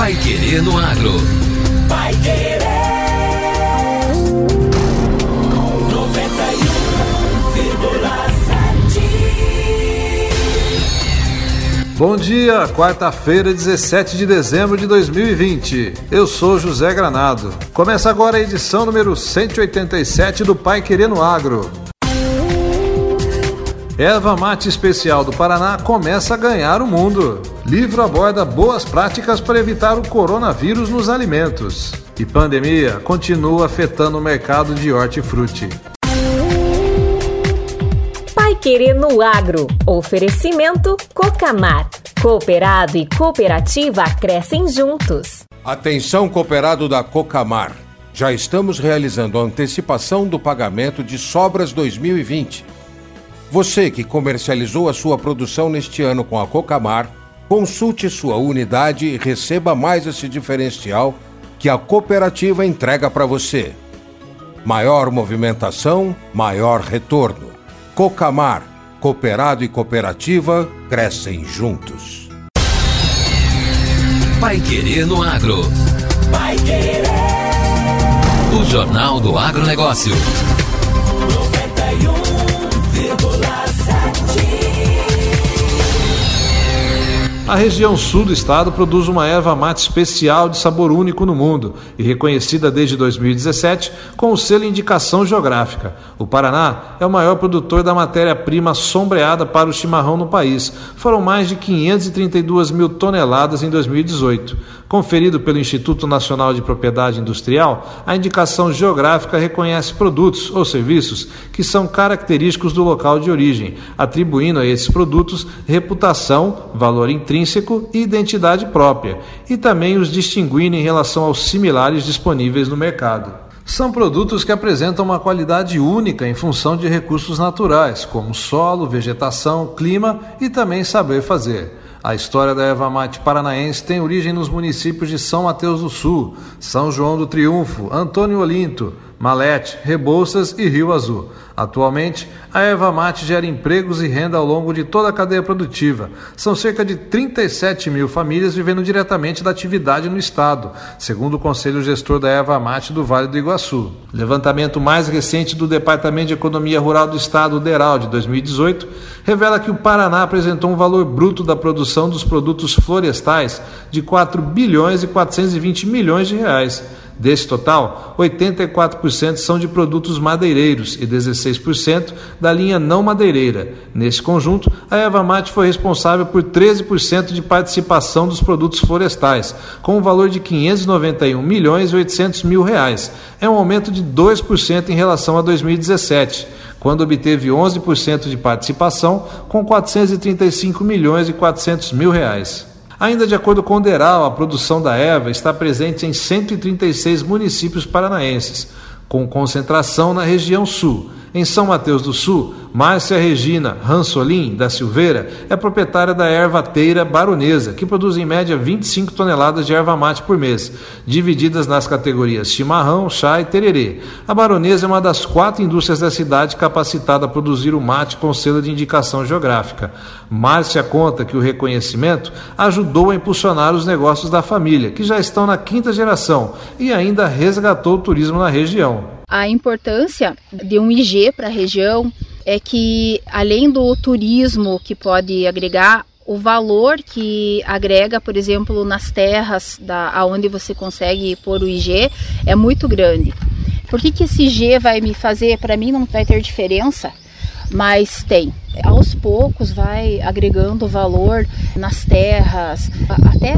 Pai Querer no Agro. Pai Querer. 91,7. Bom dia, quarta-feira, 17 de dezembro de 2020. Eu sou José Granado. Começa agora a edição número 187 do Pai Querer no Agro. Erva mate especial do Paraná começa a ganhar o mundo. Livro aborda boas práticas para evitar o coronavírus nos alimentos. E pandemia continua afetando o mercado de hortifruti. Pai Querer no Agro. Oferecimento Cocamar. Cooperado e cooperativa crescem juntos. Atenção cooperado da Cocamar. Já estamos realizando a antecipação do pagamento de sobras 2020 você que comercializou a sua produção neste ano com a Cocamar, consulte sua unidade e receba mais esse diferencial que a cooperativa entrega para você. Maior movimentação, maior retorno. Cocamar, cooperado e cooperativa crescem juntos. Pai Querer no Agro. Pai Querer. O Jornal do Agronegócio. A região sul do estado produz uma erva mate especial de sabor único no mundo e reconhecida desde 2017 com o selo Indicação Geográfica. O Paraná é o maior produtor da matéria-prima sombreada para o chimarrão no país. Foram mais de 532 mil toneladas em 2018. Conferido pelo Instituto Nacional de Propriedade Industrial, a indicação geográfica reconhece produtos ou serviços que são característicos do local de origem, atribuindo a esses produtos reputação, valor intrínseco e identidade própria, e também os distinguindo em relação aos similares disponíveis no mercado. São produtos que apresentam uma qualidade única em função de recursos naturais, como solo, vegetação, clima e também saber fazer. A história da erva mate paranaense tem origem nos municípios de São Mateus do Sul, São João do Triunfo, Antônio Olinto, Malete, Rebouças e Rio Azul. Atualmente, a erva mate gera empregos e renda ao longo de toda a cadeia produtiva. São cerca de 37 mil famílias vivendo diretamente da atividade no estado, segundo o Conselho Gestor da Erva Mate do Vale do Iguaçu. Levantamento mais recente do Departamento de Economia Rural do Estado, DERAL, de 2018, revela que o Paraná apresentou um valor bruto da produção dos produtos florestais de 4 bilhões e 420 milhões de reais Desse total, 84% são de produtos madeireiros e 16% da linha não madeireira. Nesse conjunto, a Eva Mate foi responsável por 13% de participação dos produtos florestais, com um valor de 591 milhões e 800 mil reais. É um aumento de 2% em relação a 2017 quando obteve 11% de participação, com 435 milhões e 400 mil reais. Ainda de acordo com o DERAL, a produção da erva está presente em 136 municípios paranaenses, com concentração na região sul. Em São Mateus do Sul, Márcia Regina Ransolim da Silveira é proprietária da ervateira baronesa, que produz em média 25 toneladas de erva mate por mês, divididas nas categorias chimarrão, chá e tererê. A baronesa é uma das quatro indústrias da cidade capacitada a produzir o mate com selo de indicação geográfica. Márcia conta que o reconhecimento ajudou a impulsionar os negócios da família, que já estão na quinta geração, e ainda resgatou o turismo na região. A importância de um IG para a região é que além do turismo que pode agregar, o valor que agrega, por exemplo, nas terras da aonde você consegue pôr o IG é muito grande. Por que, que esse IG vai me fazer? Para mim não vai ter diferença, mas tem. Aos poucos vai agregando valor nas terras, até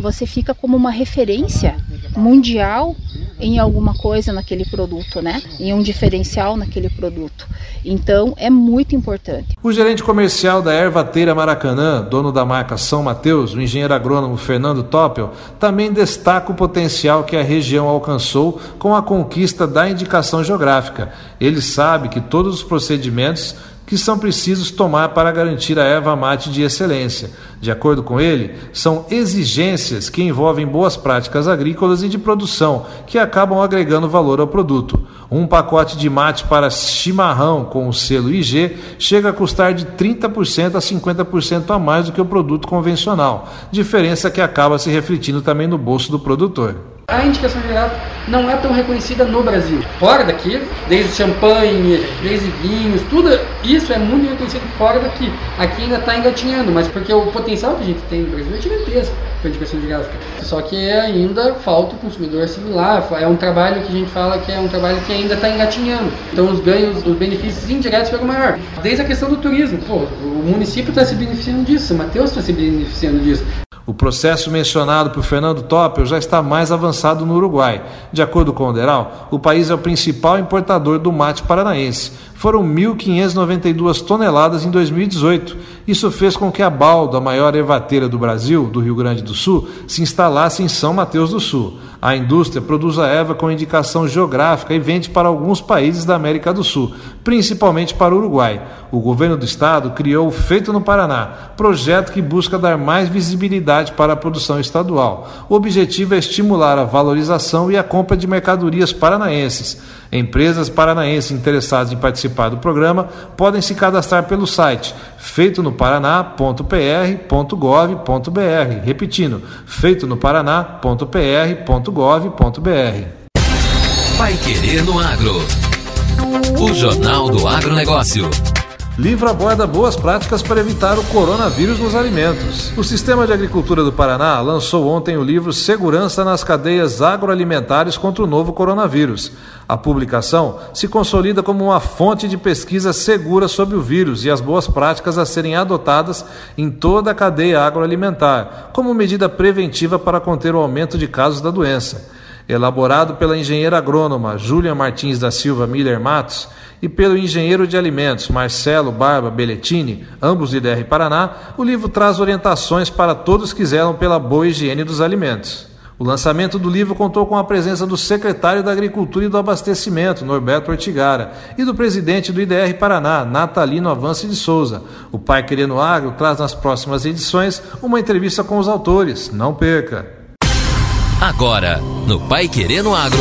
você fica como uma referência mundial em alguma coisa naquele produto, né? Em um diferencial naquele produto. Então é muito importante. O gerente comercial da Ervateira Maracanã, dono da marca São Mateus, o engenheiro agrônomo Fernando Toppel, também destaca o potencial que a região alcançou com a conquista da indicação geográfica. Ele sabe que todos os procedimentos que são precisos tomar para garantir a erva mate de excelência. De acordo com ele, são exigências que envolvem boas práticas agrícolas e de produção, que acabam agregando valor ao produto. Um pacote de mate para chimarrão com o selo IG chega a custar de 30% a 50% a mais do que o produto convencional, diferença que acaba se refletindo também no bolso do produtor. A indicação geográfica não é tão reconhecida no Brasil. Fora daqui, desde champanhe, desde vinhos, tudo isso é muito reconhecido fora daqui. Aqui ainda está engatinhando, mas porque o potencial que a gente tem no Brasil é gigantesco para indicação geográfica. Só que ainda falta o consumidor assimilar. É um trabalho que a gente fala que é um trabalho que ainda está engatinhando. Então os ganhos, os benefícios indiretos ficam maior. Desde a questão do turismo, pô, o município está se beneficiando disso, o Mateus está se beneficiando disso. O processo mencionado por Fernando Toppel já está mais avançado no Uruguai. De acordo com o Deral, o país é o principal importador do mate paranaense. Foram 1.592 toneladas em 2018. Isso fez com que a Baldo, a maior ervateira do Brasil, do Rio Grande do Sul, se instalasse em São Mateus do Sul. A indústria produz a erva com indicação geográfica e vende para alguns países da América do Sul, principalmente para o Uruguai. O governo do estado criou o Feito no Paraná, projeto que busca dar mais visibilidade para a produção estadual. O objetivo é estimular a valorização e a compra de mercadorias paranaenses. Empresas paranaenses interessadas em participar do programa podem se cadastrar pelo site feitonoparaná.pr.gov.br. Repetindo, feitonoparaná.pr.gov.br. Vai Querer no Agro. O Jornal do Agronegócio. Livro aborda boas práticas para evitar o coronavírus nos alimentos. O Sistema de Agricultura do Paraná lançou ontem o livro Segurança nas Cadeias Agroalimentares contra o Novo Coronavírus. A publicação se consolida como uma fonte de pesquisa segura sobre o vírus e as boas práticas a serem adotadas em toda a cadeia agroalimentar, como medida preventiva para conter o aumento de casos da doença. Elaborado pela engenheira agrônoma Júlia Martins da Silva Miller Matos, e pelo engenheiro de alimentos Marcelo Barba Belletini, ambos de DR Paraná, o livro traz orientações para todos que zelam pela boa higiene dos alimentos. O lançamento do livro contou com a presença do secretário da Agricultura e do Abastecimento, Norberto Ortigara, e do presidente do IDR Paraná, Natalino Avance de Souza. O Pai Querendo Agro traz nas próximas edições uma entrevista com os autores. Não perca! Agora, no Pai Querendo Agro.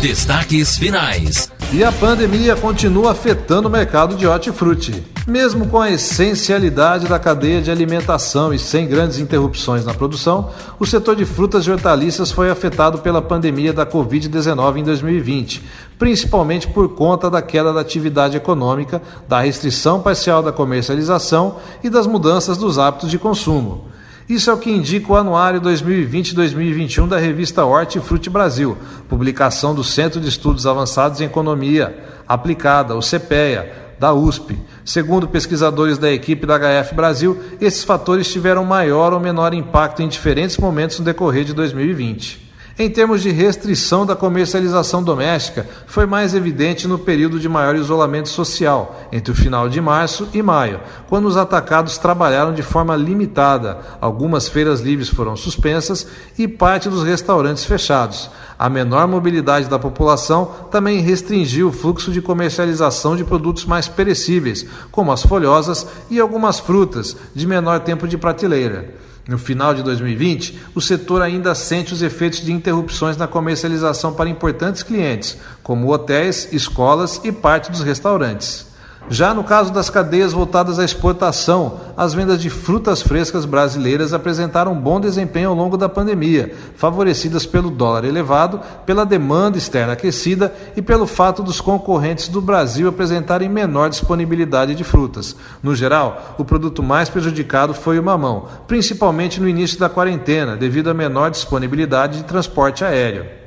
Destaques finais. E a pandemia continua afetando o mercado de hortifruti. Mesmo com a essencialidade da cadeia de alimentação e sem grandes interrupções na produção, o setor de frutas e hortaliças foi afetado pela pandemia da Covid-19 em 2020, principalmente por conta da queda da atividade econômica, da restrição parcial da comercialização e das mudanças dos hábitos de consumo. Isso é o que indica o Anuário 2020-2021 da revista Hortifruti Brasil, publicação do Centro de Estudos Avançados em Economia Aplicada, o CPEA, da USP. Segundo pesquisadores da equipe da HF Brasil, esses fatores tiveram maior ou menor impacto em diferentes momentos no decorrer de 2020. Em termos de restrição da comercialização doméstica, foi mais evidente no período de maior isolamento social, entre o final de março e maio, quando os atacados trabalharam de forma limitada, algumas feiras livres foram suspensas e parte dos restaurantes fechados. A menor mobilidade da população também restringiu o fluxo de comercialização de produtos mais perecíveis, como as folhosas e algumas frutas, de menor tempo de prateleira. No final de 2020, o setor ainda sente os efeitos de interrupções na comercialização para importantes clientes, como hotéis, escolas e parte dos restaurantes. Já no caso das cadeias voltadas à exportação, as vendas de frutas frescas brasileiras apresentaram um bom desempenho ao longo da pandemia, favorecidas pelo dólar elevado, pela demanda externa aquecida e pelo fato dos concorrentes do Brasil apresentarem menor disponibilidade de frutas. No geral, o produto mais prejudicado foi o mamão, principalmente no início da quarentena, devido à menor disponibilidade de transporte aéreo.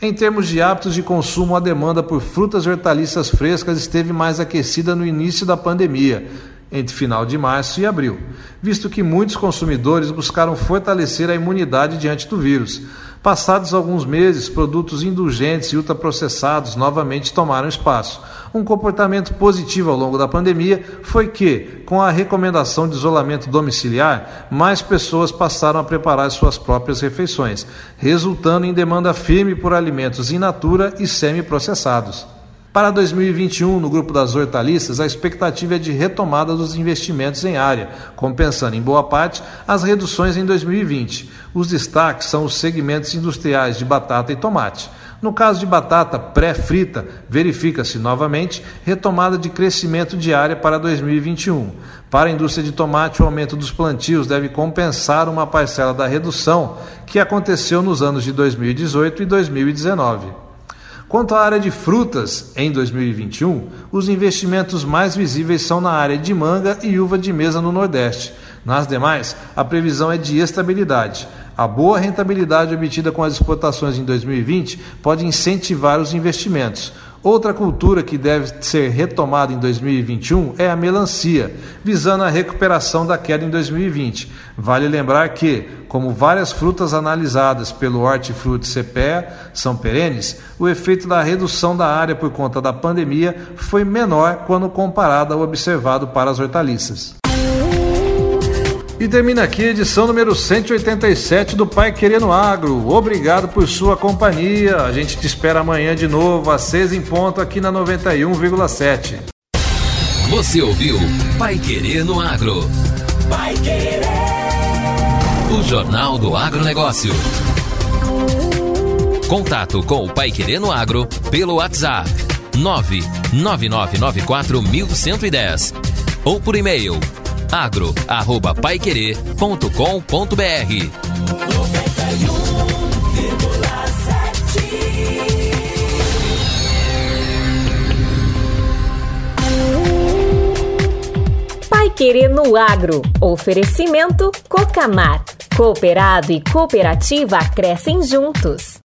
Em termos de hábitos de consumo, a demanda por frutas e hortaliças frescas esteve mais aquecida no início da pandemia, entre final de março e abril, visto que muitos consumidores buscaram fortalecer a imunidade diante do vírus. Passados alguns meses, produtos indulgentes e ultraprocessados novamente tomaram espaço. Um comportamento positivo ao longo da pandemia foi que, com a recomendação de isolamento domiciliar, mais pessoas passaram a preparar suas próprias refeições, resultando em demanda firme por alimentos in natura e semi-processados. Para 2021, no grupo das hortaliças, a expectativa é de retomada dos investimentos em área, compensando em boa parte as reduções em 2020. Os destaques são os segmentos industriais de batata e tomate. No caso de batata pré-frita, verifica-se novamente retomada de crescimento de área para 2021. Para a indústria de tomate, o aumento dos plantios deve compensar uma parcela da redução que aconteceu nos anos de 2018 e 2019. Quanto à área de frutas, em 2021, os investimentos mais visíveis são na área de manga e uva de mesa no Nordeste. Nas demais, a previsão é de estabilidade. A boa rentabilidade obtida com as exportações em 2020 pode incentivar os investimentos. Outra cultura que deve ser retomada em 2021 é a melancia, visando a recuperação da queda em 2020. Vale lembrar que, como várias frutas analisadas pelo Hortifruti CPEA são perenes, o efeito da redução da área por conta da pandemia foi menor quando comparado ao observado para as hortaliças. E termina aqui a edição número 187 do Pai Querendo Agro. Obrigado por sua companhia. A gente te espera amanhã de novo, às 6 em ponto, aqui na 91,7. Você ouviu Pai Querendo Agro. Pai Querer. O Jornal do Agronegócio. Contato com o Pai Querendo Agro pelo WhatsApp 999941110 ou por e-mail agro@paiquerê.com.br. Pai Querer no Agro. Oferecimento Cocamar. Cooperado e cooperativa crescem juntos.